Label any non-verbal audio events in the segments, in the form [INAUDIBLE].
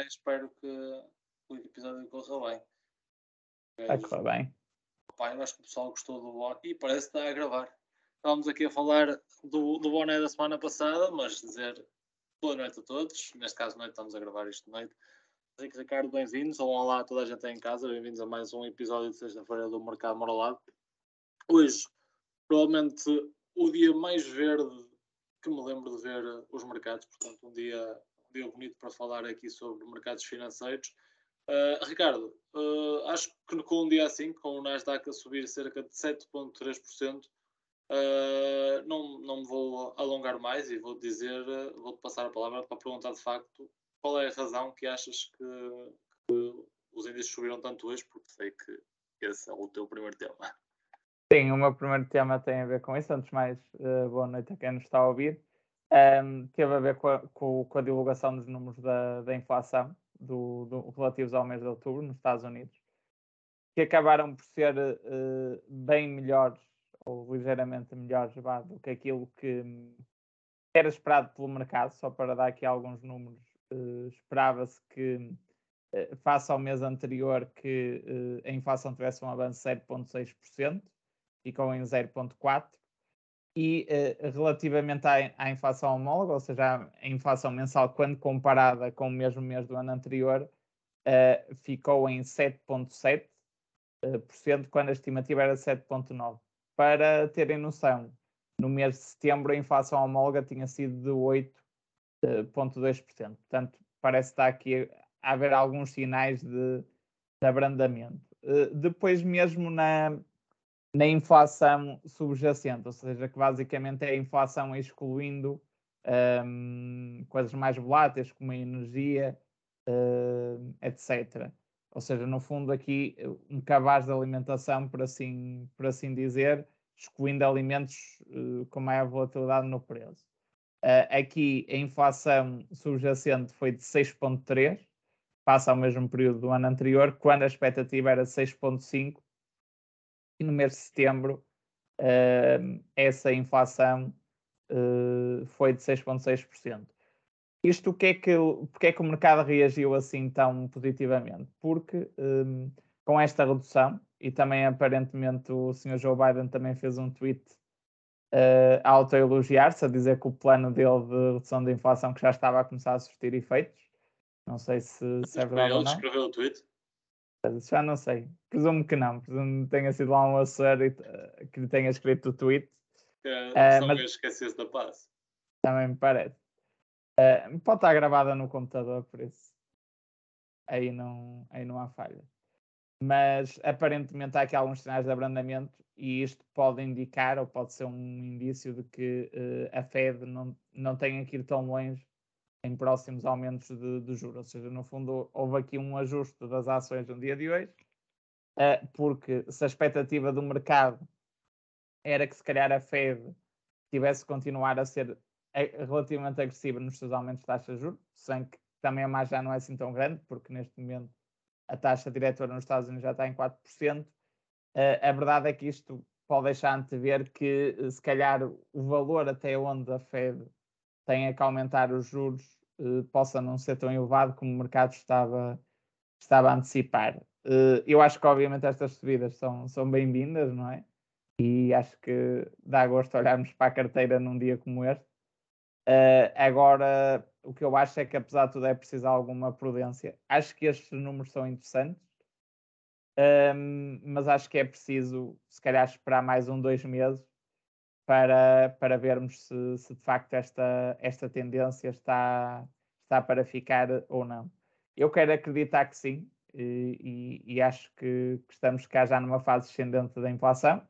espero que o episódio corra bem. Vai correr bem. Eu acho que o pessoal gostou do boné e parece que está a gravar. Estávamos aqui a falar do, do boné da semana passada, mas dizer boa noite a todos. Neste caso, noite, estamos a gravar isto de noite. Henrique Ricardo, bem-vindos. Olá, toda a gente aí em casa. Bem-vindos a mais um episódio de sexta-feira do Mercado Moralado. Hoje, provavelmente o dia mais verde que me lembro de ver os mercados, portanto, um dia, dia bonito para falar aqui sobre mercados financeiros. Uh, Ricardo, uh, acho que com um dia assim, com o Nasdaq a subir cerca de 7,3%, uh, não, não me vou alongar mais e vou dizer, vou-te passar a palavra para perguntar de facto qual é a razão que achas que, que os índices subiram tanto hoje, porque sei que esse é o teu primeiro tema. Sim, o meu primeiro tema tem a ver com isso. Antes de mais, boa noite a quem nos está a ouvir. Um, teve a ver com a, com, com a, divulgação dos números da, da inflação do, do, relativos ao mês de outubro nos Estados Unidos, que acabaram por ser uh, bem melhores, ou ligeiramente melhores, do que aquilo que era esperado pelo mercado. Só para dar aqui alguns números, uh, esperava-se que, face ao mês anterior, que a inflação tivesse um avanço de 7,6% ficou em 0,4%. E uh, relativamente à, à, inflação homóloga, ou seja, a inflação mensal, quando comparada com o mesmo mês do ano anterior, uh, ficou em 7,7%, uh, quando a estimativa era 7,9%. Para terem noção, no mês de setembro a inflação homóloga tinha sido de 8,2%. Portanto, parece estar aqui a haver alguns sinais de, de abrandamento. depois, mesmo na, na inflação subjacente, ou seja, que basicamente é a inflação excluindo um, coisas mais voláteis como a energia, uh, etc. Ou seja, no fundo aqui um cabaz de alimentação, por assim, por assim dizer, excluindo alimentos uh, com maior volatilidade no preço. Uh, aqui a inflação subjacente foi de 6,3, passa ao mesmo período do ano anterior, quando a expectativa era 6,5 e no mês de setembro uh, essa inflação uh, foi de 6,6%. Isto o que é que, porque é que o mercado reagiu assim tão positivamente? Porque um, com esta redução, e também aparentemente o Sr. Joe Biden também fez um tweet uh, a autoelogiar-se, a dizer que o plano dele de redução da inflação que já estava a começar a surtir efeitos. Não sei se, se é verdade ele escreveu o tweet? Já não sei. Presumo que não. Presumo que tenha sido lá um assessor eh, que lhe tenha escrito o tweet. É, uh, mas esquecesse da paz. Também me parece. Uh, pode estar gravada no computador, por isso. Aí não, aí não há falha. Mas aparentemente há aqui alguns sinais de abrandamento e isto pode indicar ou pode ser um indício de que uh, a Fed não, não tenha que ir tão longe em próximos aumentos de, de juros. Ou seja, no fundo, houve aqui um ajuste das ações no dia de hoje, uh, porque se a expectativa do mercado era que se calhar a Fed tivesse continuar a ser eh, relativamente agressiva nos seus aumentos de taxa de juros, sem que também a margem já não é assim tão grande, porque neste momento a taxa diretora nos Estados Unidos já está em 4%. Uh, eh, a verdade é que isto pode deixar antever que, se calhar, o valor até onde a Fed tenha que aumentar os juros uh, possa não ser tão elevado como o mercado estava, estava a antecipar. Uh, eu acho que, obviamente, estas subidas são, são bem-vindas, não é? E acho que dá gosto olharmos para a carteira num dia como este. Uh, agora, o que eu acho é que, apesar de tudo, é preciso alguma prudência. Acho que estes números são interessantes, um, mas acho que é preciso, se calhar, esperar mais um, dois meses para, para vermos se, se, de facto esta, esta tendência está, está para ficar ou não. Eu quero acreditar que sim, e, e, e acho que, que, estamos cá já numa fase descendente da inflação.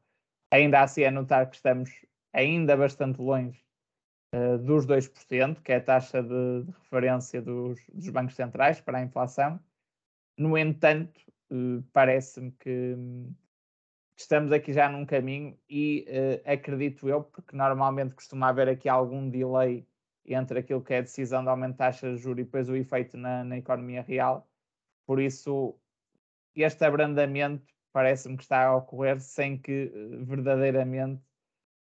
Ainda assim, é notar que estamos ainda bastante longe uh, dos 2%, que é a taxa de, de referência dos, dos, bancos centrais para a inflação. No entanto, uh, parece-me que, estamos aqui já num caminho e uh, acredito eu, porque normalmente costuma haver aqui algum delay entre aquilo que é a decisão de aumentar a taxa de juros e depois o efeito na, na economia real. Por isso, este abrandamento parece-me que está a ocorrer sem que uh, verdadeiramente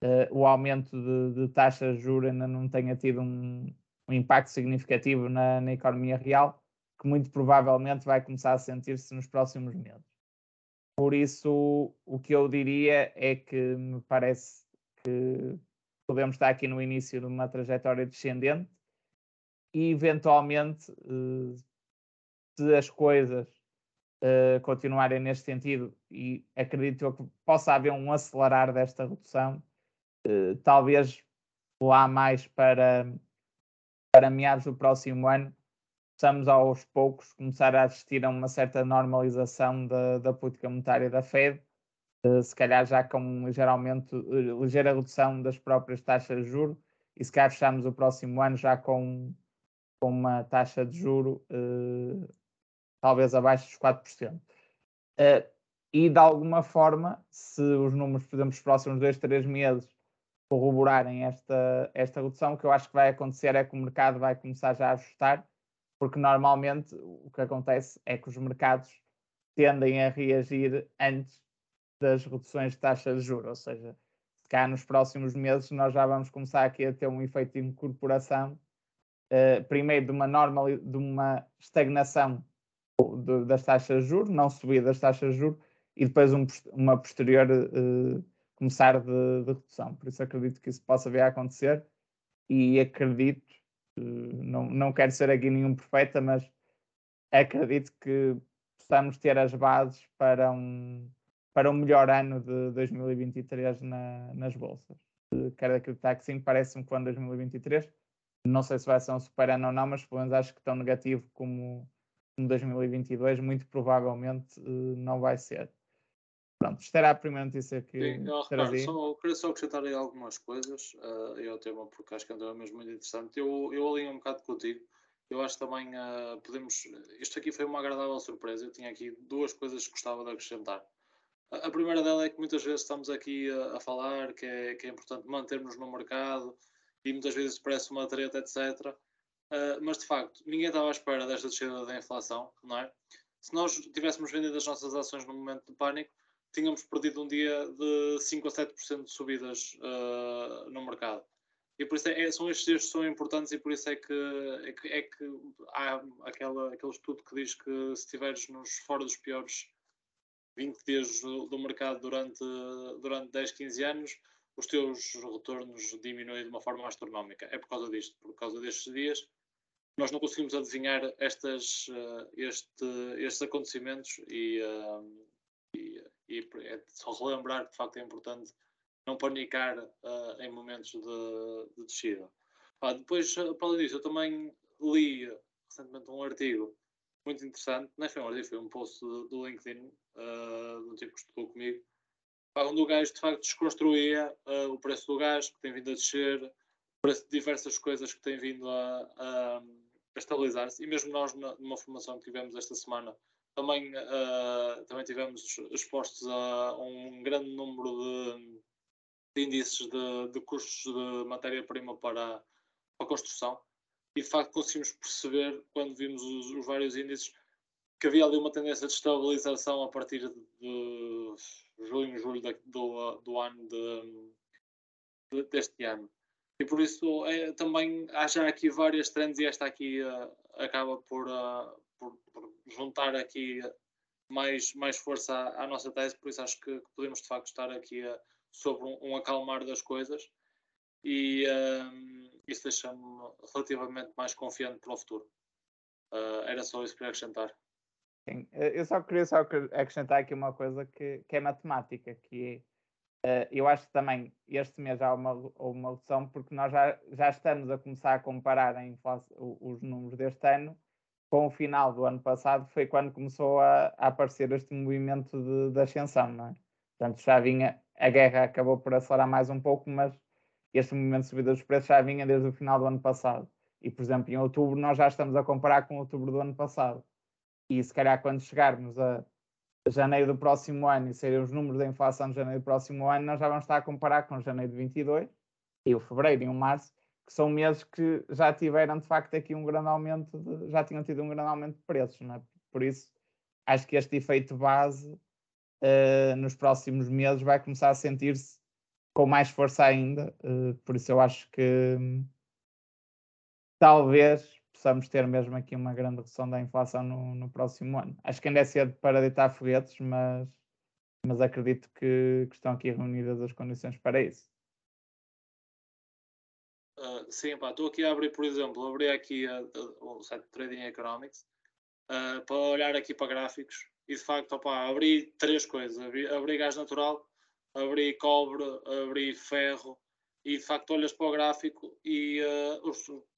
uh, o aumento de, de taxa de juros ainda não tenha tido um, um impacto significativo na, na economia real. que muito provavelmente vai começar a sentir-se nos próximos meses. Por isso, o que eu diria é que me parece que podemos estar aqui no início de uma trajetória descendente e, eventualmente, eh, se as coisas uh, continuarem neste sentido, e acredito eu que possa haver um acelerar desta redução, uh, talvez lá mais para, para meados do próximo ano, possamos aos poucos começar a assistir a uma certa normalização da, da política monetária da Fed, uh, se calhar já com geralmente ligeira redução das próprias taxas de juros, e se calhar fechamos o próximo ano já com, com uma taxa de juro uh, talvez abaixo dos 4%. Uh, eh, e de alguma forma, se os números, por exemplo, os próximos dois, três meses corroborarem esta, esta redução, o que eu acho que vai acontecer é que o mercado vai começar já a ajustar, porque normalmente o que acontece é que os mercados tendem a reagir antes das reduções de taxa de juros, ou seja, se cá nos próximos meses nós já vamos começar aqui a ter um efeito de incorporação, uh, primeiro de uma, normal, de uma estagnação de, das taxas de juros, não subir das taxas de juros e depois um, uma posterior uh, começar de, de, redução. Por isso acredito que isso possa vir a acontecer e acredito, não, não quero ser aqui nenhum profeta, mas acredito que possamos ter as bases para um, para um melhor ano de 2023 na, nas bolsas. Uh, quero acreditar que sim, parece-me que o ano 2023, não sei se vai ser um super ano ou não, mas pelo menos acho que tão negativo como em 2022 muito provavelmente uh, não vai ser. Pronto, isto era a primeira notícia que Sim, só, queria só acrescentar aí algumas coisas uh, e ao tema, porque acho que é um tema mesmo muito interessante. Eu, eu alinho um bocado contigo. Eu acho também uh, podemos. Isto aqui foi uma agradável surpresa. Eu tinha aqui duas coisas que gostava de acrescentar. A, a primeira dela é que muitas vezes estamos aqui a, a falar que é, que é importante mantermos no mercado e muitas vezes parece uma treta, etc. Uh, mas de facto, ninguém estava à espera desta descida da inflação, não é? Se nós tivéssemos vendido as nossas ações no momento de pânico, tínhamos perdido um dia de 5 a 7% de subidas uh, no mercado. E por isso é, é, são estes dias que são importantes e por isso é que, é que, é que há aquela, aquele estudo que diz que se estiveres nos fora dos piores 20 dias do, do mercado durante, durante 10, 15 anos, os teus retornos diminuem de uma forma astronómica. É por causa disto, por causa destes dias nós não conseguimos adivinhar estas, uh, este, estes acontecimentos e, uh, e, é só relembrar que de facto é importante não panicar uh, em momentos de, de descida. Ah, depois, para além disso, eu também li recentemente um artigo muito interessante, não é, foi um artigo, foi um post do, LinkedIn, uh, um tipo que estudou comigo, onde o gajo de facto desconstruía o preço do gás que tem vindo a descer, o preço de diversas coisas que tem vindo a, a a estabilizar-se. E mesmo nós, numa formação que tivemos esta semana, também, uh, também tivemos expostos a um grande número de, de índices de, de, custos de matéria-prima para, a construção. E de facto conseguimos perceber, quando vimos os, os, vários índices, que havia ali uma tendência de estabilização a partir de junho, julho do, do ano de, de, deste ano. E por isso é, também há já aqui várias trends e esta aqui uh, acaba por, uh, por, por, juntar aqui mais, mais força à, à, nossa tese, por isso acho que, podemos de facto estar aqui uh, sobre um, um, acalmar das coisas e isso deixa-me relativamente mais confiante para o futuro. era só isso que queria acrescentar. Sim, eu só queria só acrescentar aqui uma coisa que, que é matemática, que Uh, eu acho que também este mês há uma, uma redução, porque nós já, já estamos a começar a comparar a inflação, os números deste ano com o final do ano passado, foi quando começou a, a aparecer este movimento de, de, ascensão, não é? Portanto, já vinha, a guerra acabou por acelerar mais um pouco, mas este movimento de subida dos preços já vinha desde o final do ano passado. E, por exemplo, em outubro, nós já estamos a comparar com outubro do ano passado. E se calhar quando chegarmos a janeiro do próximo ano e serem os números da inflação de janeiro do próximo ano, nós já vamos estar a comparar com janeiro de 22 e o fevereiro e o março, que são meses que já tiveram de facto aqui um grande aumento, de, já tinham tido um grande aumento de preços, não é? Por isso, acho que este efeito base uh, nos próximos meses vai começar a sentir-se com mais força ainda, uh, por isso eu acho que talvez possamos ter mesmo aqui uma grande redução da inflação no, no próximo ano. Acho que ainda é cedo para deitar foguetes, mas, mas acredito que, que estão aqui reunidas as condições para isso. Sim, pá, estou aqui a abrir, por exemplo, abri aqui o site Trading Economics uh, para olhar aqui para gráficos e de facto, opa, abri três coisas: abri, abri gás natural, abri cobre, abri ferro e de facto olhas para o gráfico e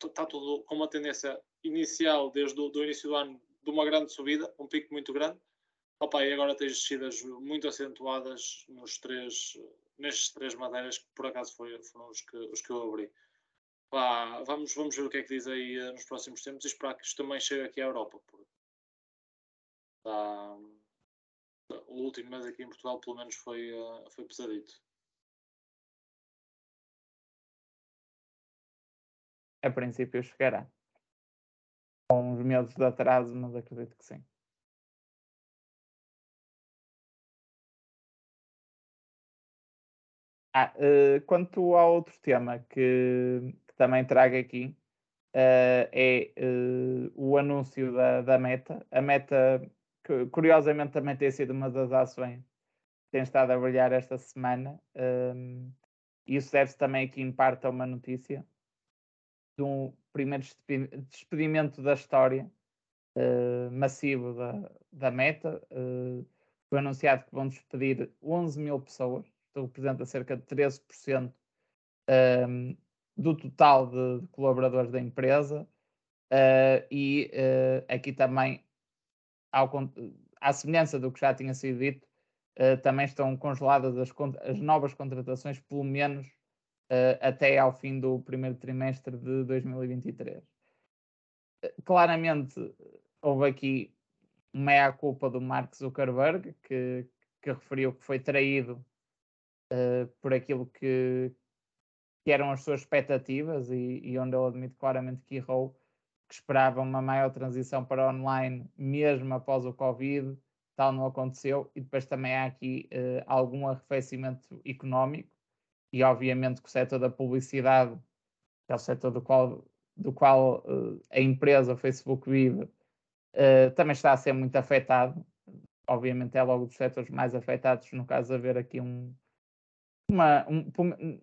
está uh, tudo com uma tendência inicial desde o início do ano de uma grande subida, um pico muito grande. Opa, e agora tens descidas muito acentuadas nos três, nestes três matérias que por acaso foi, foram os que, os que eu abri. Pá, vamos, vamos ver o que é que diz aí uh, nos próximos tempos e esperar que isto também chegue aqui à Europa. Porque tá, o último mês aqui em Portugal, pelo menos, foi, uh, foi pesadito. A princípio chegará. Com uns meses de atraso, mas acredito que sim. Ah, uh, quanto ao outro tema que, também trago aqui uh, é uh, o anúncio da, da Meta. A Meta, que, curiosamente, também tem sido uma das ações que tem estado a brilhar esta semana. Um, isso deve-se também aqui em parte a uma notícia de um primeiro despedimento da história uh, massivo da, da Meta. foi anunciado que vão despedir 11 mil pessoas, isto representa cerca de 13% um, do total de, de colaboradores da empresa uh, e uh, aqui também, ao, à semelhança do que já tinha sido dito, uh, também estão congeladas as, as, novas contratações, pelo menos até ao fim do primeiro trimestre de 2023. Claramente, houve aqui meia-culpa do Mark Zuckerberg, que, que referiu que foi traído por aquilo que, que eram as suas expectativas e, e onde ele admite claramente que errou, que esperava uma maior transição para online mesmo após o Covid, tal não aconteceu, e depois também há aqui uh, algum arrefecimento económico, e obviamente que o setor da publicidade, que é o setor do qual, do qual uh, a empresa, Facebook vive, uh, também está a ser muito afetado, obviamente é logo dos setores mais afetados, no caso haver aqui um, uma, um,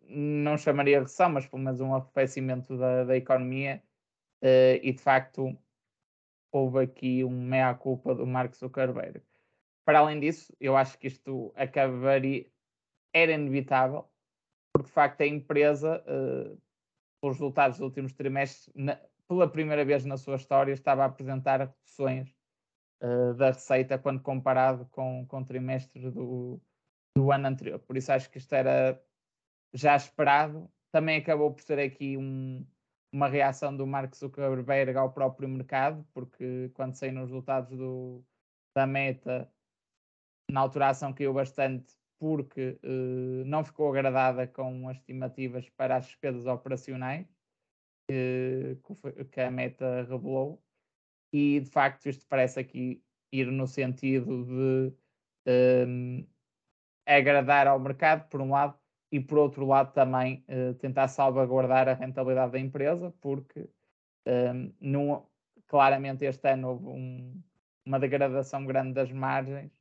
não chamaria recessão, mas pelo menos um arrefecimento da, da economia uh, e de facto houve aqui um meia-culpa do Mark Zuckerberg. Para além disso, eu acho que isto acabaria, era inevitável, porque de facto a empresa, uh, pelos resultados dos últimos trimestres, na, pela primeira vez na sua história, estava a apresentar reduções uh, da receita quando comparado com, com trimestres do, do ano anterior. Por isso acho que isto era já esperado. Também acabou por ser aqui um, uma reação do Mark Zuckerberg ao próprio mercado, porque quando saíram os resultados do, da meta, na altura a ação caiu bastante porque uh, não ficou agradada com as estimativas para as despesas operacionais que, que a meta revelou. E de facto isto parece aqui ir no sentido de um, agradar ao mercado, por um lado, e por outro lado também uh, tentar salvaguardar a rentabilidade da empresa, porque não, claramente este ano houve um, uma degradação grande das margens,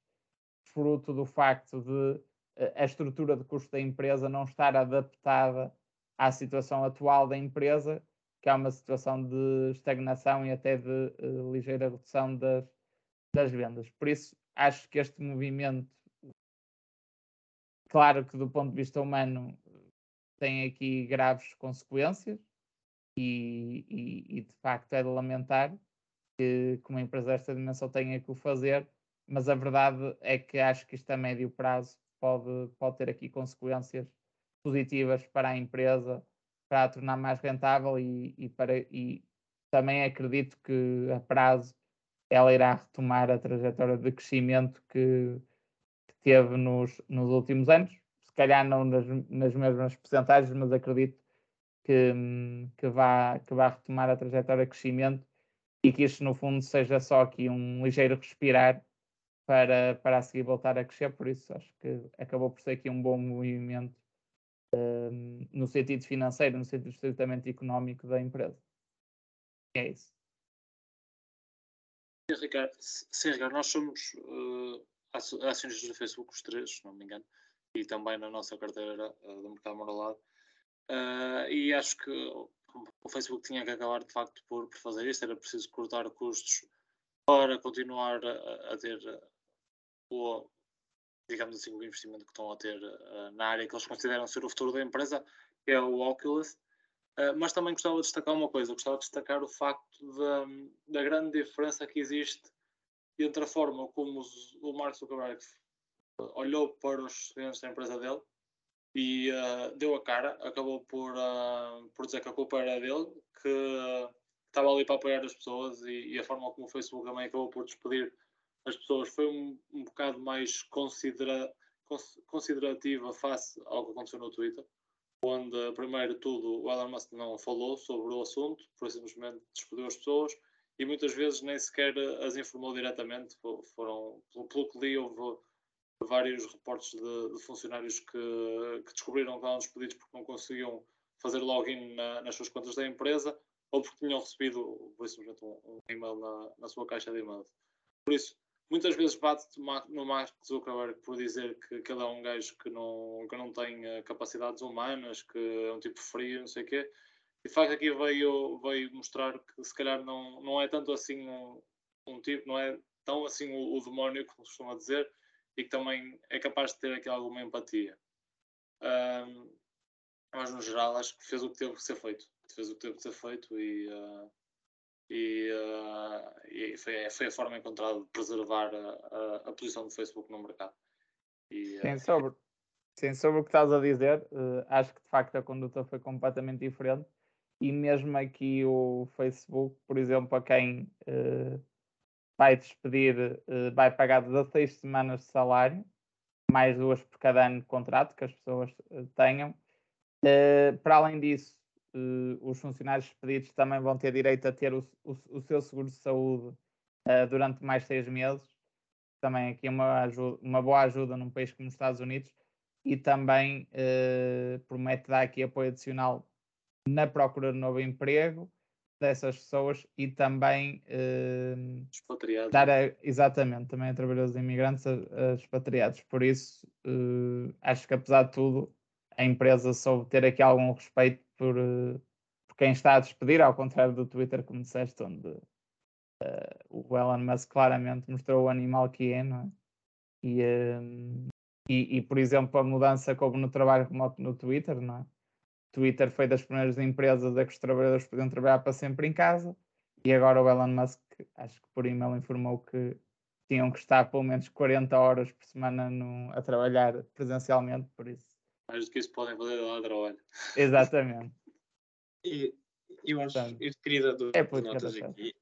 fruto do facto de uh, a estrutura de custo da empresa não estar adaptada à situação atual da empresa, que é uma situação de estagnação e até de uh, ligeira redução das, das vendas. Por isso, acho que este movimento Claro que do ponto de vista humano tem aqui graves consequências e, e, e de facto é de lamentar que, que uma empresa desta dimensão tenha que o fazer, mas a verdade é que acho que isto a médio prazo pode, pode ter aqui consequências positivas para a empresa, para a tornar mais rentável e, e, para, e também acredito que a prazo ela irá retomar a trajetória de crescimento que, teve nos, nos últimos anos. Se calhar não nas, nas mesmas percentagens, mas acredito que, que, vá, que vá retomar a trajetória de crescimento e que isto, no fundo, seja só aqui um ligeiro respirar para, para a seguir voltar a crescer. Por isso, acho que acabou por ser aqui um bom movimento um, no sentido financeiro, no sentido estritamente económico da empresa. É isso. Ricardo, sim, Ricardo, nós somos uh, acionistas do Facebook, os três, se não me engano, e também na nossa carteira uh, do mercado moralado. Uh, e acho que o Facebook tinha que acabar de facto por, por fazer isto, era preciso cortar custos para continuar a, a ter o, digamos assim, o investimento que estão a ter uh, na área que eles consideram ser o futuro da empresa, que é o Oculus. Uh, mas também gostava de destacar uma coisa, gostava de destacar o facto da grande diferença que existe entre a forma como os, o Mark Zuckerberg olhou para os clientes da empresa dele e uh, deu a cara, acabou por, uh, por dizer que a culpa era dele, que estava ali para apoiar as pessoas e, e, a forma como o Facebook também acabou por despedir as pessoas foi um, um bocado mais considera, considerativa face ao que aconteceu no Twitter, onde primeiro tudo o Elon Musk não falou sobre o assunto, por simplesmente despediu as pessoas e muitas vezes nem sequer as informou diretamente, foram, pelo, que li, houve vários reportes de, de funcionários que, que, descobriram que estavam despedidos porque não conseguiam fazer login na, nas suas contas da empresa ou porque tinham recebido simplesmente um, um e-mail na, na, sua caixa de e-mails. Por isso, muitas vezes bate no Mark Zuckerberg por dizer que, que ele é um gajo que não, que não tem eh, capacidades humanas, que é um tipo frio, não sei o quê. De facto aqui veio, veio mostrar que se calhar não, não é tanto assim um, um tipo, não é tão assim o, o demónio, se costuma dizer, e que também é capaz de ter aqui alguma empatia. Um, mas no geral acho que fez o que teve que ser feito. Fez o que teve que ser feito e, uh, e, uh, e foi, foi, a forma encontrada de preservar a, a, a, posição do Facebook no mercado. E, uh, sim, sobre, sim, sobre o que estás a dizer, acho que de facto a conduta foi completamente diferente. E mesmo aqui o Facebook, por exemplo, a quem vai despedir, uh, vai pagar 16 semanas de salário, mais duas por cada ano de contrato que as pessoas uh, tenham. Uh, para além disso, os funcionários despedidos também vão ter direito a ter o, o, o seu seguro de saúde durante mais seis meses. Também aqui uma, ajuda, uma boa ajuda num país como os Estados Unidos. E também promete dar aqui apoio adicional na procura de novo emprego dessas pessoas e também uh, dar a, exatamente também a trabalhadores imigrantes a, a expatriados. Por isso, uh, acho que apesar de tudo, a empresa soube ter aqui algum respeito por, uh, por quem está a despedir, ao contrário do Twitter, como disseste, onde o Elon Musk claramente mostrou o animal que é, não é? E, e, e, por exemplo, a mudança que houve no trabalho remoto no Twitter, não é? Twitter foi das primeiras empresas a que os trabalhadores podiam trabalhar para sempre em casa e agora o Elon Musk, acho que por e-mail, informou que tinham que estar pelo menos 40 horas por semana no, a trabalhar presencialmente, por isso. Mais do que isso podem fazer lá trabalho. Exatamente. e eu acho, Portanto, eu queria dar duas é notas aqui.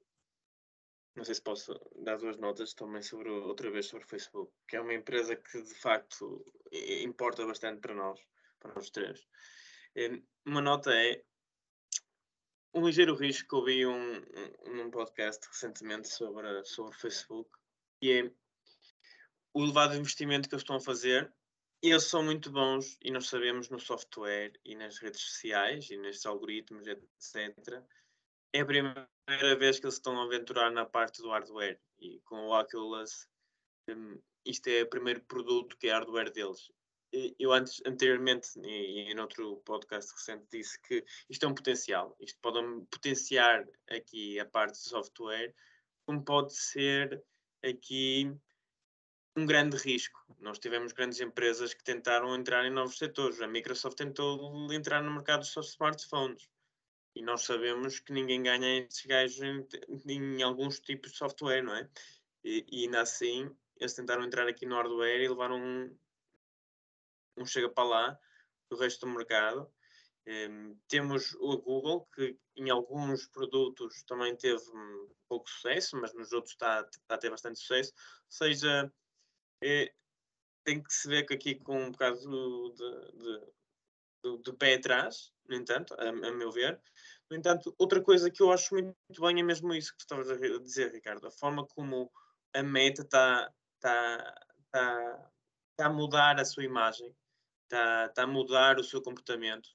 Não sei se posso dar duas notas também sobre outra vez sobre o Facebook, que é uma empresa que de facto importa bastante para nós, para nós três. Uma nota é um ligeiro risco que ouvi um, um, num podcast recentemente sobre, sobre Facebook e é o elevado investimento que eles estão a fazer. Eles são muito bons e nós sabemos no software e nas redes sociais e nestes algoritmos, etc. É a primeira vez que eles estão a aventurar na parte do hardware e com o Oculus um, isto é o primeiro produto que é hardware deles eu antes, anteriormente, e, em outro podcast recente, disse que isto é um potencial. Isto pode potenciar aqui a parte de software, como pode ser aqui um grande risco. Nós tivemos grandes empresas que tentaram entrar em novos setores. A Microsoft tentou entrar no mercado dos smartphones. E nós sabemos que ninguém ganha esses gajos em, em alguns tipos de software, não é? E, e ainda assim, eles tentaram entrar aqui no hardware e levaram um, não chega para lá do resto do mercado. Um, temos o Google, que em alguns produtos também teve um pouco sucesso, mas nos outros está, está a ter bastante sucesso. Ou seja, é, tem que se ver que aqui com um bocado de, de, de, de pé atrás, no entanto, a, a, meu ver. No entanto, outra coisa que eu acho muito bem é mesmo isso que estavas a dizer, Ricardo, a forma como a meta está, está, está, está a mudar a sua imagem está, tá a mudar o seu comportamento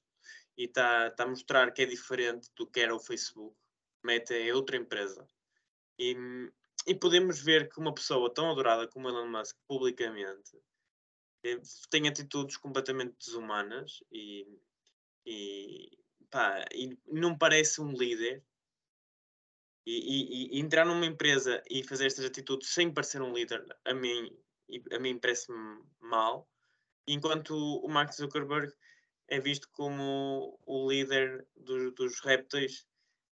e está, tá a mostrar que é diferente do que era o Facebook. Meta é outra empresa. E e podemos ver que uma pessoa tão adorada como Elon Musk publicamente eh, tem atitudes completamente desumanas e, e, pá, e não parece um líder. E, e, e, entrar numa empresa e fazer estas atitudes sem parecer um líder, a mim, a mim parece-me mal. Enquanto o Mark Zuckerberg é visto como o líder dos, dos répteis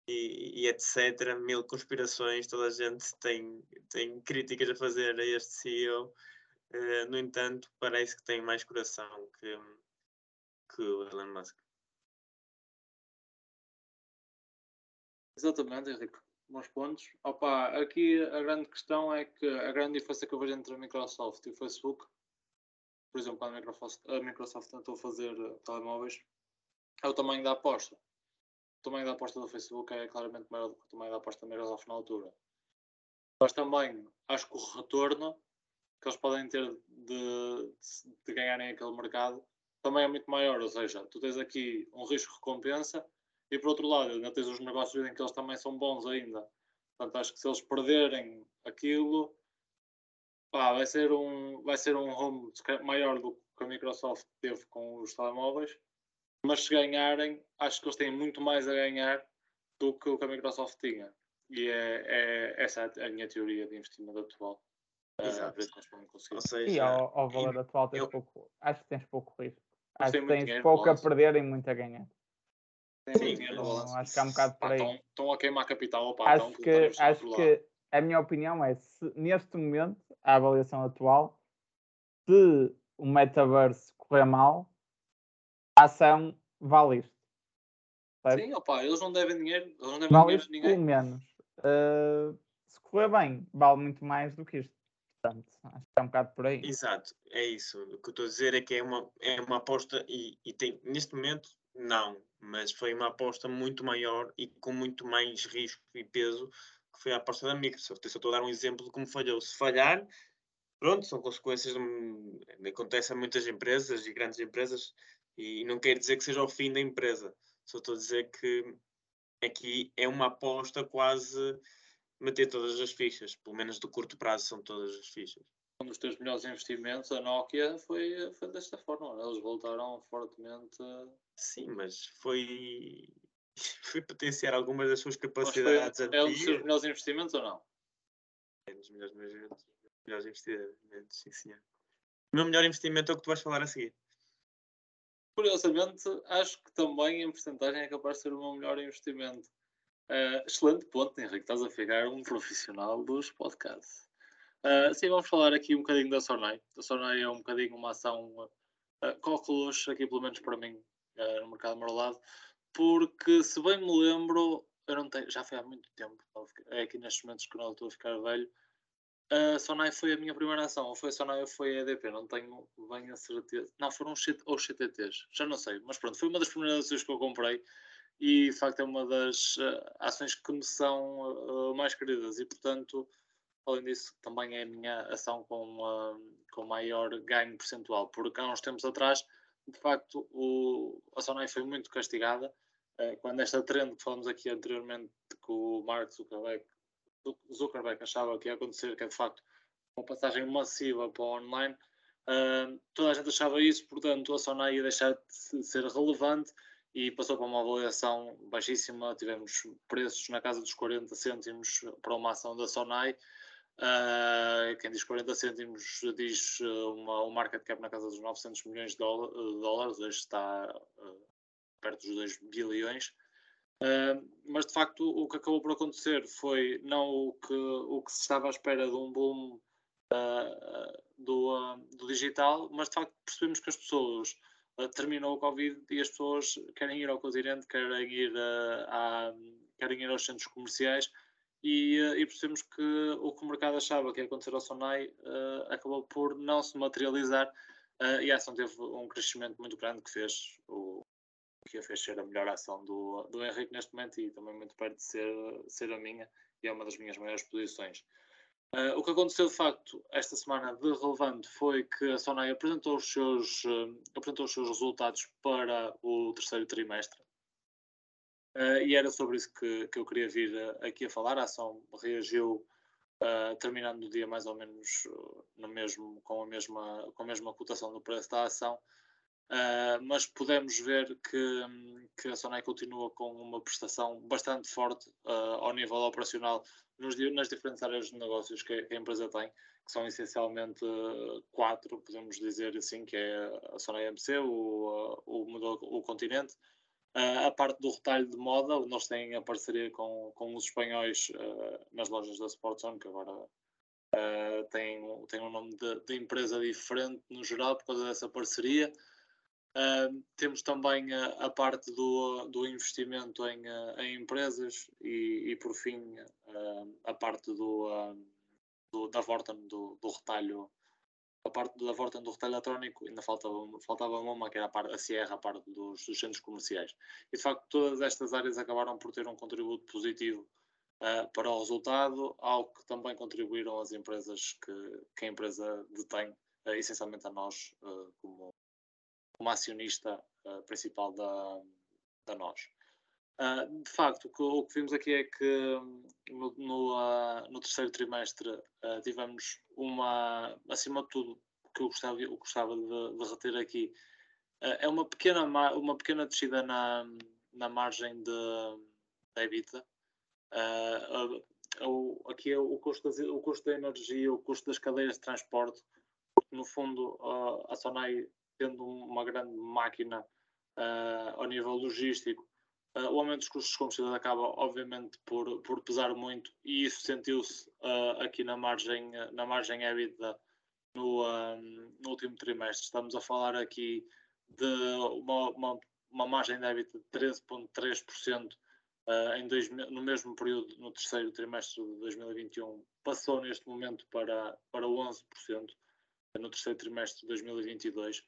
e, e, etc. Mil conspirações, toda a gente tem, tem críticas a fazer a este CEO. Uh, eh, no entanto, parece que tem mais coração que, que o Elon Musk. Exatamente, Henrique. Bons pontos. Opa, aqui a grande questão é que a grande diferença que eu vejo entre a Microsoft e o Facebook, por exemplo, quando a Microsoft, a Microsoft tentou fazer telemóveis, é o tamanho da aposta tamanho da aposta do Facebook é claramente maior do que o tamanho da aposta da Microsoft na altura. Mas também acho que o retorno que eles podem ter de, de, de ganharem aquele mercado também é muito maior. Ou seja, tu tens aqui um risco-recompensa e por outro lado ainda tens os negócios em que eles também são bons ainda. Portanto, acho que se eles perderem aquilo, pá, vai ser um, vai ser um home maior do que a Microsoft teve com os telemóveis mas se ganharem, acho que eles têm muito mais a ganhar do que o que a Microsoft tinha. E é, é essa é a minha teoria de investimento atual. Ah, Exato. Uh, seja, e ao, ao valor atual tens eu, pouco, acho que tens pouco risco. Acho que tens pouco a perder e muito a ganhar. Sim, então, acho que há um bocado por aí. Estão, a queimar capital. Opa, acho então, que, acho que a minha opinião é se neste momento, a avaliação atual, se o metaverse correr mal, a ação vale isto. Certo? Sim, opa, eles não devem dinheiro, eles não devem vale dinheiro ninguém. Pelo menos. Uh, se correr bem, vale muito mais do que isto. Portanto, acho que é um bocado por aí. Exato, é isso. O que eu estou a dizer é que é uma, é uma aposta e, e tem, neste momento, não, mas foi uma aposta muito maior e com muito mais risco e peso que foi a aposta da Microsoft. Eu só estou a dar um exemplo de como falhou. Se falhar, pronto, são consequências, de, acontece a muitas empresas e grandes empresas, e não quer dizer que seja o fim da empresa. Só estou a dizer que aqui é uma aposta quase meter todas as fichas, pelo menos do curto prazo são todas as fichas. Um dos teus melhores investimentos, a Nokia, foi, foi desta forma. Eles voltaram fortemente. Sim, mas foi, [LAUGHS] foi potenciar algumas das suas capacidades. Foi, é um dos teus melhores investimentos ou não? É um dos melhores, melhores investimentos, sim, senhor. O meu melhor investimento é o que tu vais falar a seguir curiosamente, acho que também em porcentagem é capaz de ser o meu melhor investimento. Uh, excelente ponto, Henrique. Estás a ficar um profissional dos podcasts. Uh, sim, vamos falar aqui um bocadinho da Sonai. A Sonai é um bocadinho uma ação uh, aqui pelo menos para mim, uh, no mercado marolado, porque se bem me lembro, eu não tenho, já foi há muito tempo, é aqui nestes momentos que não estou a ficar velho, a Sonai foi a minha primeira ação, ou foi a Sonai ou foi a EDP, não tenho bem a certeza. Não, foram os CTTs, já não sei, mas pronto, foi uma das primeiras ações que eu comprei e de facto é uma das uh, ações que me são uh, mais queridas e portanto, além disso, também é a minha ação com, uh, com maior ganho percentual, porque há uns tempos atrás, de facto, o, a Sonai foi muito castigada. Quando esta trend que falamos aqui anteriormente, que o Mark Zuckerberg Zuckerberg achava que ia acontecer, que é de facto uma passagem massiva para o online. Uh, toda a gente achava isso, portanto a Sonai ia deixar de ser relevante e passou para uma avaliação baixíssima. Tivemos preços na casa dos 40 cêntimos para uma ação da Sonai. Uh, quem diz 40 cêntimos diz uma, um market cap na casa dos 900 milhões de dólares, hoje está perto dos 2 bilhões. Uh, mas de facto o que acabou por acontecer foi não o que, o que se estava à espera de um boom uh, do, uh, do digital, mas de facto percebemos que as pessoas terminou o Covid e as pessoas querem ir ao continente, querem ir, à, querem ir aos centros comerciais e, e, percebemos que o que o mercado achava que ia acontecer ao Sonai acabou por não se materializar e a ação teve um crescimento muito grande que fez o, que fez ser a melhor ação do, do Henrique neste momento e também muito perto de ser, ser a minha e é uma das minhas maiores posições. Uh, o que aconteceu de facto esta semana de relevante foi que a Sonai apresentou os seus, uh, apresentou os seus resultados para o terceiro trimestre. Uh, e era sobre isso que, que eu queria vir aqui a falar. A ação reagiu terminando o dia mais ou menos no mesmo, com, a mesma, com a mesma cotação do preço da ação. Uh, mas podemos ver que, que a Sonai continua com uma prestação bastante forte uh, ao nível operacional nos, nas diferentes áreas de negócios que, que, a empresa tem, que são essencialmente quatro, podemos dizer assim, que é a Sonai MC, o, o, o Continente, a parte do retalho de moda, nós têm a parceria com, com os espanhóis nas lojas da Sportzone, que agora tem, tem um nome de, de, empresa diferente no geral por causa dessa parceria. Uh, temos também a, a, parte do, do investimento em, uh, em empresas e, e, por fim, uh, a parte do, do, da Vorten, do, do retalho, a parte da Vorten do retalho eletrónico, ainda faltava, faltava uma, que era a, parte, a Sierra, a parte dos, dos, centros comerciais. E de facto, todas estas áreas acabaram por ter um contributo positivo para o resultado, ao que também contribuíram as empresas que, que a empresa detém, essencialmente a nós, como como acionista uh, principal da, da nós. Uh, de facto, o que, o que, vimos aqui é que no, no, uh, no terceiro trimestre tivemos uma, acima de tudo, o que eu gostava, eu gostava de, de reter aqui, é uma pequena, uma pequena descida na, na margem de, da EBITDA. O, aqui é o custo, o custo da energia, o custo das cadeias de transporte, no fundo a Sonai tendo uma grande máquina uh, ao nível logístico, uh, o aumento dos custos de combustíveis acaba, obviamente, por, por pesar muito e isso sentiu-se uh, aqui na margem, na margem EBITDA no, no, último trimestre. Estamos a falar aqui de uma, uma, uma margem de EBITDA de 13,3%. Uh, em dois, no mesmo período, no terceiro trimestre de 2021, passou neste momento para, para 11% no terceiro trimestre de 2022.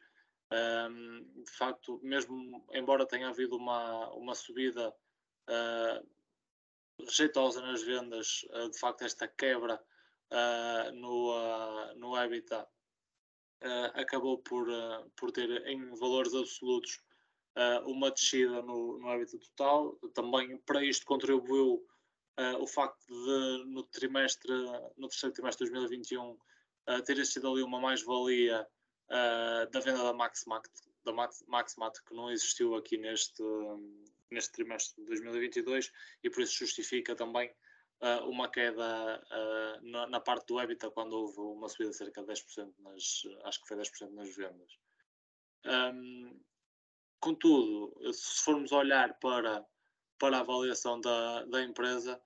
Um, de facto, mesmo embora tenha havido uma, uma subida uh, rejeitosa nas vendas, uh, de facto, esta quebra uh, no, no Habitat acabou por, por ter em valores absolutos uma descida no, no total. Também para isto contribuiu o facto de, no trimestre, no terceiro trimestre de 2021, ter existido ali uma mais-valia uh, da venda da MaxMat, da MaxMat que não existiu aqui neste, neste trimestre de 2022 e por isso justifica também uh, uma queda uh, na, na, parte do EBITDA quando houve uma subida de cerca de 10% nas, acho que foi 10% nas vendas. Um, contudo, se formos olhar para, para a avaliação da, da empresa,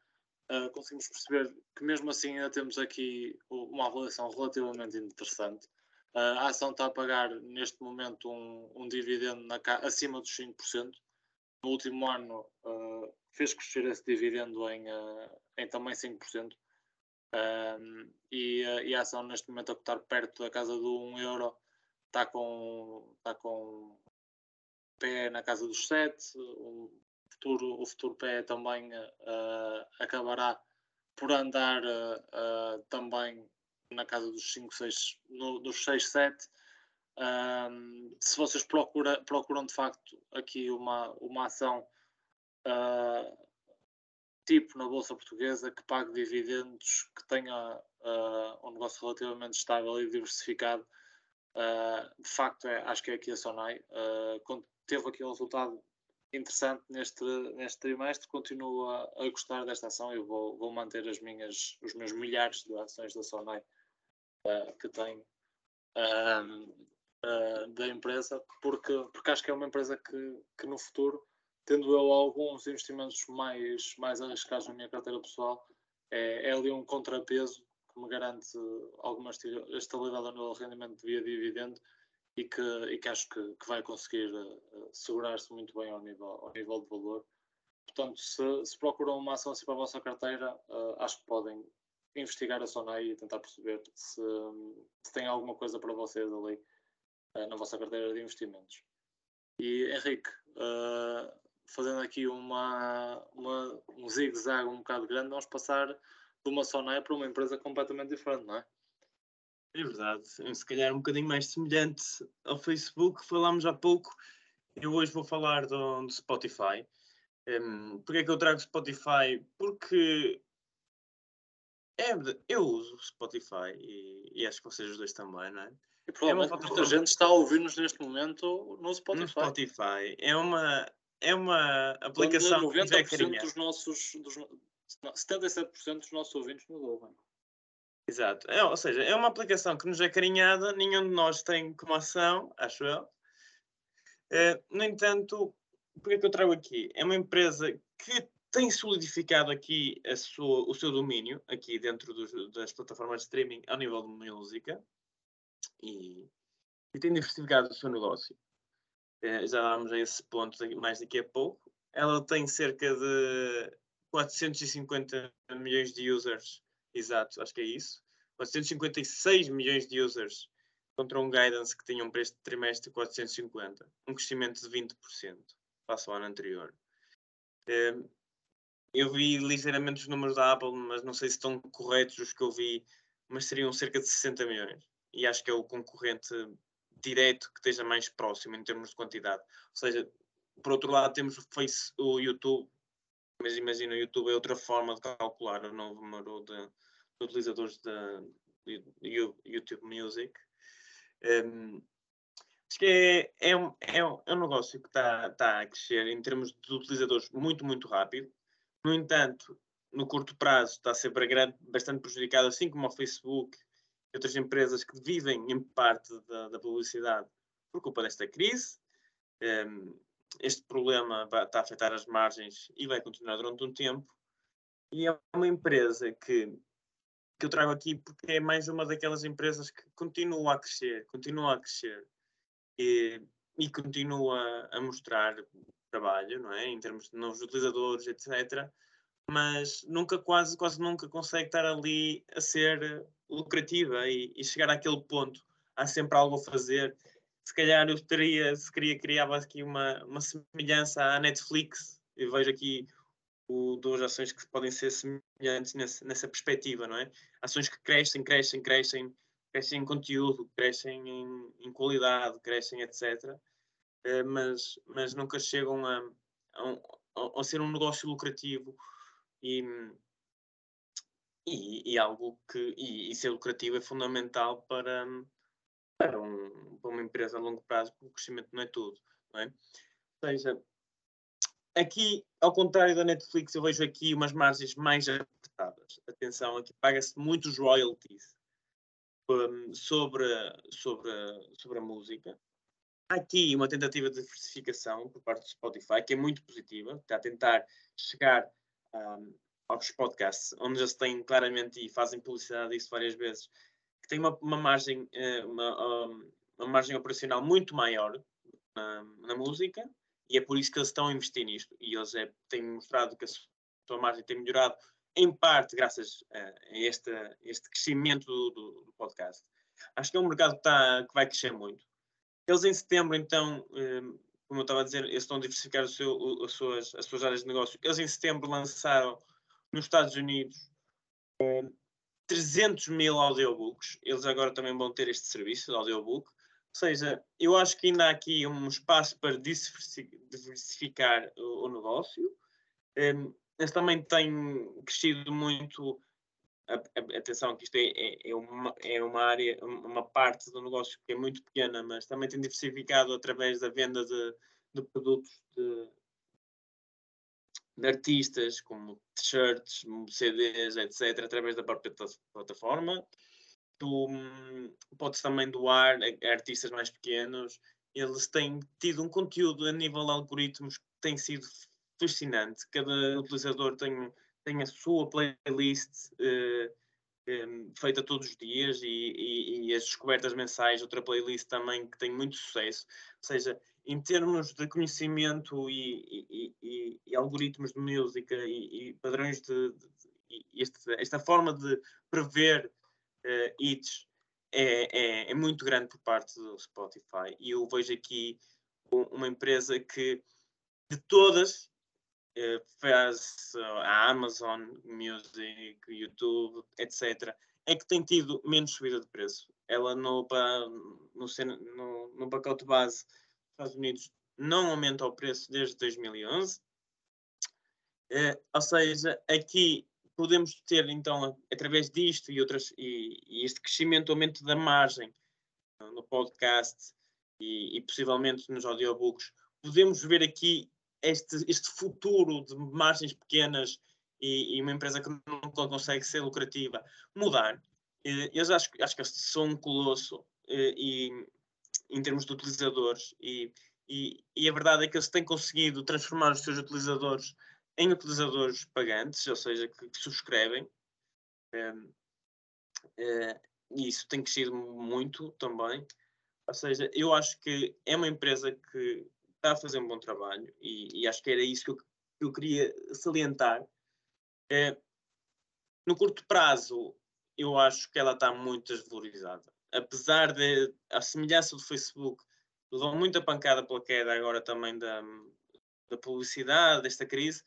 Uh, conseguimos perceber que mesmo assim ainda temos aqui uma avaliação relativamente interessante. A ação está a pagar neste momento um, um dividendo na, acima dos 5%. No último ano uh, fez crescer esse dividendo em, uh, em também 5%. Um, e, e, a ação neste momento a cotar perto da casa do 1 euro está com, está com pé na casa dos 7. O futuro, o futuro pé também acabará por andar também na casa dos 5, 6, no, dos 6, 7. Um, se vocês procura, procuram de facto aqui uma, uma ação uh, tipo na Bolsa Portuguesa que pague dividendos, que tenha uh, um negócio relativamente estável e diversificado, uh, de facto é, acho que é aqui a Sonai. teve aqui um resultado interessante neste, neste trimestre, continuo a, a gostar desta ação e vou, vou manter as minhas, os meus milhares de ações da Sonai uh, que tem uh, da empresa, porque, porque acho que é uma empresa que, que no futuro, tendo eu alguns investimentos mais, mais arriscados na minha carteira pessoal, é, é ali um contrapeso que me garante alguma estabilidade no rendimento via dividendo e que, e que acho que, que vai conseguir uh, segurar-se muito bem ao nível, ao nível de valor. Portanto, se, se procuram uma ação assim para a vossa carteira, uh, acho que podem investigar a Sonai e tentar perceber se, se tem alguma coisa para vocês ali uh, na vossa carteira de investimentos. E Henrique, uh, fazendo aqui uma, uma um zigue-zague um bocado grande, vamos passar de uma Sonai para uma empresa completamente diferente, não é? É verdade, se calhar um bocadinho mais semelhante ao Facebook, falámos há pouco. Eu hoje vou falar do, do Spotify. Um, Porquê é que eu trago Spotify? Porque é, eu uso Spotify e, e, acho que vocês os dois também, não é? E provavelmente é muita gente está a ouvir-nos neste momento no Spotify. No Spotify. É uma, é uma aplicação 90% que é dos nossos, dos, 77% dos nossos ouvintes nos ouvem. Exato. É, ou seja, é uma aplicação que nos é carinhada, nenhum de nós tem como ação, acho eu. É, no entanto, porque é que eu trago aqui? É uma empresa que tem solidificado aqui sua, o seu domínio, aqui dentro dos, das plataformas de streaming, ao nível de música, e, e tem diversificado o seu negócio. É, já vamos a esse ponto mais daqui a pouco. Ela tem cerca de 450 milhões de users, exato, acho que é isso. 456 milhões de users contra um guidance que tinham para este trimestre 450, um crescimento de 20% face ao ano anterior. É, eu vi ligeiramente os números da Apple, mas não sei se estão corretos os que eu vi, mas seriam cerca de 60 milhões. E acho que é o concorrente direto que esteja mais próximo em termos de quantidade. Ou seja, por outro lado, temos o, Face, o YouTube, mas imagina, o YouTube é outra forma de calcular o número de, de utilizadores de, YouTube Music. Um, acho que é, é, um, é, um, é negócio que está tá a crescer em termos de utilizadores muito, muito rápido. No entanto, no curto prazo está a ser bastante prejudicado, assim como o Facebook e outras empresas que vivem em parte da, da publicidade por culpa desta crise. Um, ehm, este problema vai, está a afetar as margens e vai continuar durante um tempo. E é uma empresa que, que eu trago aqui porque é mais uma daquelas empresas que continua a crescer, continua a crescer e, e continua a mostrar trabalho, não é? Em termos de novos utilizadores, etc. Mas nunca, quase, quase nunca consegue estar ali a ser lucrativa e, e chegar àquele ponto. Há sempre algo a fazer. Se calhar eu teria, se queria, criava aqui uma, uma semelhança à Netflix. Eu vejo aqui o, duas ações que podem ser semelhantes nessa perspectiva, não é? Ações que crescem, crescem, crescem, crescem em conteúdo, crescem em, em qualidade, crescem, etc. Eh, mas, mas nunca chegam a, a, a, ser um negócio lucrativo e, e, e algo que e, e, ser lucrativo é fundamental para, para, um, para uma empresa a longo prazo, porque o crescimento não é tudo. Não é? Ou seja, aqui, ao contrário da Netflix, eu vejo aqui umas margens mais apertadas. Atenção, aqui paga-se muitos royalties sobre, sobre, sobre a música há aqui uma tentativa de diversificação por parte do Spotify, que é muito positiva, está a tentar chegar um, aos podcasts, onde já se tem claramente, e fazem publicidade disso várias vezes, que tem uma, uma margem, eh, uma, uma, margem operacional muito maior na, na, música, e é por isso que eles estão a investir nisto. E eles é, têm mostrado que a sua margem tem melhorado, em parte graças a este, este crescimento do, do, do podcast. Acho que é um mercado que, está, que vai crescer muito eles em setembro, então, hum, como eu estava a dizer, eles estão a diversificar seu, as, suas, as suas áreas de negócio. Eles em setembro lançaram nos Estados Unidos 300 hum, mil audiobooks. Eles agora também vão ter este serviço de audiobook. Ou seja, eu acho que ainda há aqui um espaço para diversificar o, o negócio. Um, eles também têm crescido muito atenção que isto é, é, é, uma, é uma área, uma parte do negócio que é muito pequena, mas também tem diversificado através da venda de, de produtos de, de artistas, como t-shirts, CDs, etc., através da própria plataforma. Tu hum, podes também doar a, artistas mais pequenos. Eles têm tido um conteúdo a nível de algoritmos que tem sido fascinante. Cada utilizador tem tem a sua playlist uh, eh, um, eh, feita todos os dias e, e, e, as descobertas mensais, outra playlist também que tem muito sucesso. Ou seja, em termos de conhecimento e, e algoritmos de música e, padrões de, de, de este, esta forma de prever uh, hits é, é, é, muito grande por parte do Spotify. E eu vejo aqui uma empresa que de todas eh, faz a Amazon Music, YouTube, etc., é que tem tido menos subida de preço. Ela no, no, no, no pacote base dos Estados Unidos não aumenta o preço desde 2011. Eh, ou seja, aqui podemos ter, então, através disto e, outras, e, e este crescimento, aumento da margem no podcast e, e, possivelmente nos audiobooks, podemos ver aqui este, este futuro de margens pequenas e, e, uma empresa que não consegue ser lucrativa mudar. Eu acho, acho que são um colosso e, em termos de utilizadores e, e, e, a verdade é que eles têm conseguido transformar os seus utilizadores em utilizadores pagantes, ou seja, que, que subscrevem. Um, uh, e isso tem crescido muito também. Ou seja, eu acho que é uma empresa que está a fazer um bom trabalho e, e acho que era isso que eu, que eu queria salientar. Uh, no curto prazo, eu acho que ela está muito desvalorizada. Apesar de, a semelhança do Facebook, levou muita pancada pela queda agora também da, da publicidade, desta crise,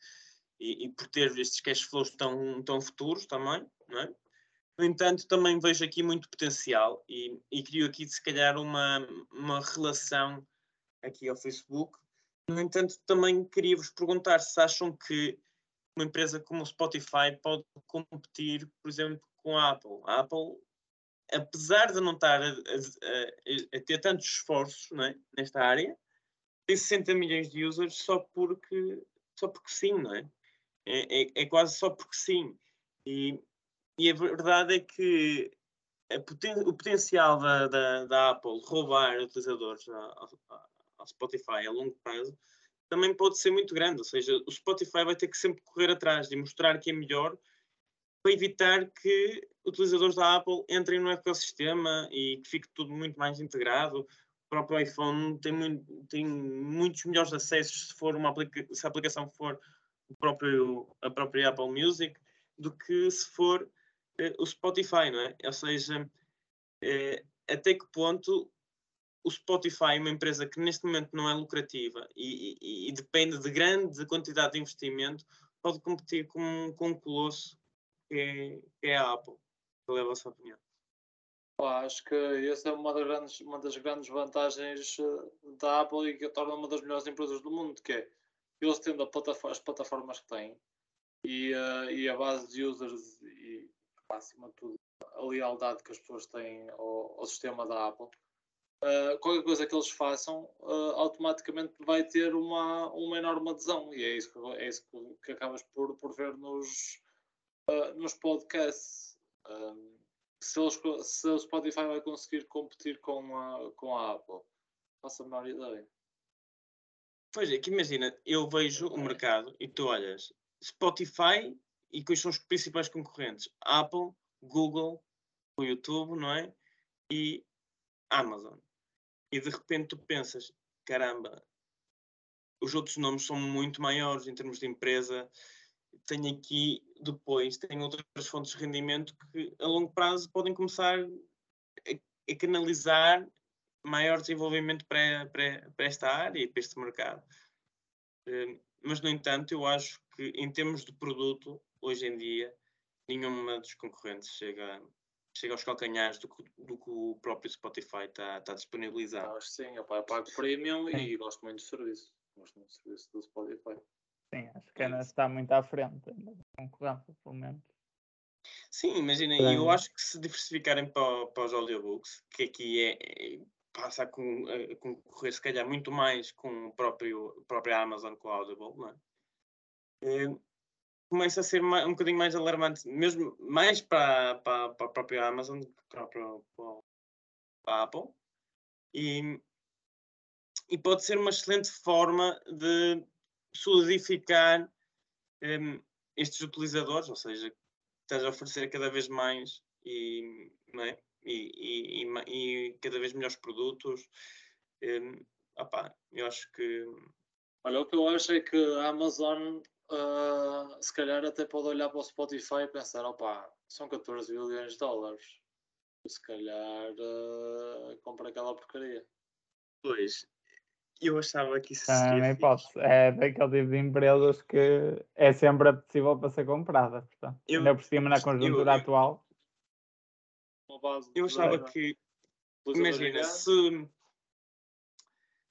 e, e, por ter estes cash flows tão, tão futuros também, não é? No entanto, também vejo aqui muito potencial e, e crio aqui, se calhar, uma, uma relação aqui ao Facebook. No entanto, também queria vos perguntar se acham que uma empresa como o Spotify pode competir, por exemplo, com a Apple. A Apple, apesar de não estar a, a, a, ter tantos esforços é? nesta área, tem 60 milhões de users só porque, só porque sim, não é? É, é, é quase só porque sim. E, e a verdade é que poten o potencial da, da, da, Apple roubar utilizadores Spotify a longo prazo também pode ser muito grande. Ou seja, o Spotify vai ter que sempre correr atrás de mostrar que é melhor para evitar que utilizadores da Apple entrem no ecossistema e que fique tudo muito mais integrado. O próprio iPhone tem, muito, tem muitos melhores acessos se, for uma aplica se a aplicação for o próprio, a própria Apple Music do que se for eh, o Spotify, não é? Ou seja, eh, até que ponto o Spotify, uma empresa que neste momento não é lucrativa e, e, e depende de grande quantidade de investimento, pode competir com, com um colosso que é, que é a Apple. Qual é a vossa opinião? acho que essa é uma das, grandes, uma das grandes vantagens eh, da Apple e que a torna uma das melhores empresas do mundo, que é eles tendo as plataformas que têm e, uh, e a base de users e acima de tudo a lealdade que as pessoas têm ao, ao sistema da Apple, uh, qualquer coisa que eles façam uh, automaticamente vai ter uma, uma enorme adesão e é isso que, é isso que, que acabas por, por ver nos, nos podcasts. se, eles, se o Spotify vai conseguir competir com a, com a Apple, faço a menor ideia. Pois é, que imagina, eu vejo o mercado e tu olhas Spotify e quais são os principais concorrentes? Apple, Google, o YouTube, não é? E Amazon. E de repente tu pensas, caramba, os outros nomes são muito maiores em termos de empresa. Tenho aqui depois, tenho outras fontes de rendimento que a longo prazo podem começar a, a canalizar maior desenvolvimento para, para, para esta área e para este mercado. Eh, mas, no entanto, eu acho que em termos de produto, hoje em dia, nenhuma dos concorrentes chega, chega aos calcanhares do, do que o próprio Spotify está, está disponibilizado. Acho sim, eu pago premium sim. e gosto muito do serviço. Gosto muito do serviço do Spotify. Sim, acho que ainda está muito à frente da concorrência, pelo menos. Sim, imaginem, eu acho que se diversificarem para, para os audiobooks, que aqui é, é passa a, com, a concorrer se calhar muito mais com o próprio, a própria Amazon com o Audible, não é? Começa a ser um bocadinho mais alarmante, mesmo mais para, para, para a própria Amazon para, para, para a Apple. E, e pode ser uma excelente forma de solidificar um, estes utilizadores, ou seja, estás a oferecer cada vez mais e, é? e, e, e cada vez melhores produtos. Um, eu acho que. Olha, o que eu acho é que a Amazon uh, se calhar até pode olhar para o Spotify e pensar, opá, são 14 bilhões de dólares. Se calhar uh, compra aquela porcaria. Pois, eu achava que isso ah, nem posso. É daquele tipo de empresas que é sempre apetecível para ser comprada. Portanto, eu, ainda por cima na conjuntura eu, eu, atual Eu achava que, imagina, se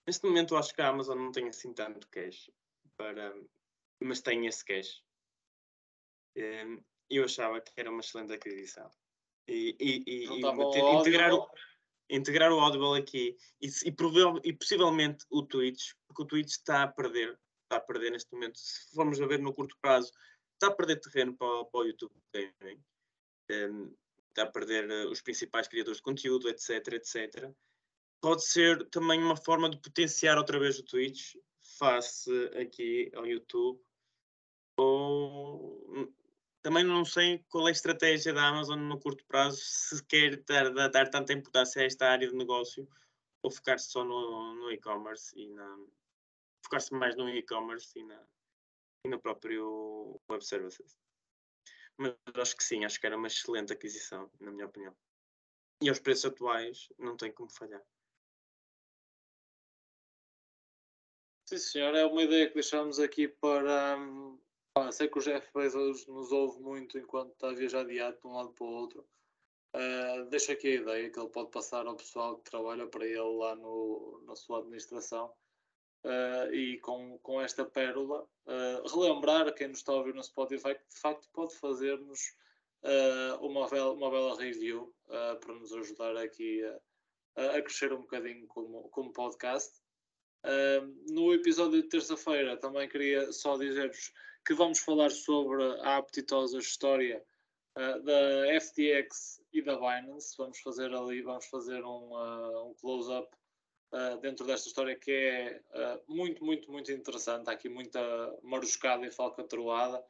neste momento eu acho que a Amazon não tem assim tanto cash, para, mas tem esse cash. Ehm, eu achava que era uma excelente aquisição. E, e, e, e integrar, o, integrar o Audible aqui e, e, e possivelmente o Twitch, porque o Twitch está a perder, está a perder neste momento, se formos a ver no curto prazo, está a perder terreno para, para o YouTube Gaming, um, está a perder uh, os principais criadores de conteúdo, etc, etc. Pode ser também uma forma de potenciar outra vez o Twitch face aqui ao YouTube ou também não sei qual é a estratégia da Amazon no curto prazo, se quer dar, dar tanta importância a esta área de negócio ou focar-se só no, no e-commerce e na focar-se mais no e-commerce e, na, e no próprio web services. Mas acho que sim, acho que era uma excelente aquisição, na minha opinião. E aos preços atuais não tem como falhar. Sim, senhor, é uma ideia que deixamos aqui para, ah, sei que o Jeff Bezos nos ouve muito enquanto está a viajar de um lado para o outro. Uh, deixo aqui a ideia que ele pode passar ao pessoal que trabalha para ele lá no, na sua administração. Uh, e com, com esta pérola, uh, relembrar quem nos está a ouvir no Spotify que de facto pode fazer-nos uma, bela, uma bela review para nos ajudar aqui a, a crescer um bocadinho como, como podcast. no episódio de terça-feira também queria só dizer-vos que vamos falar sobre a apetitosa história uh, da FTX e da Binance. Vamos fazer ali, vamos fazer um, uh, um close-up uh, dentro desta história que é muito, muito, muito interessante. Há aqui muita maruscada e falcatruada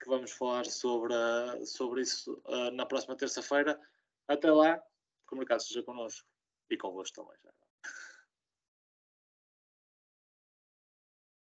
que vamos falar sobre, sobre isso na próxima terça-feira. Até lá, que o mercado seja connosco e convosco também. Já.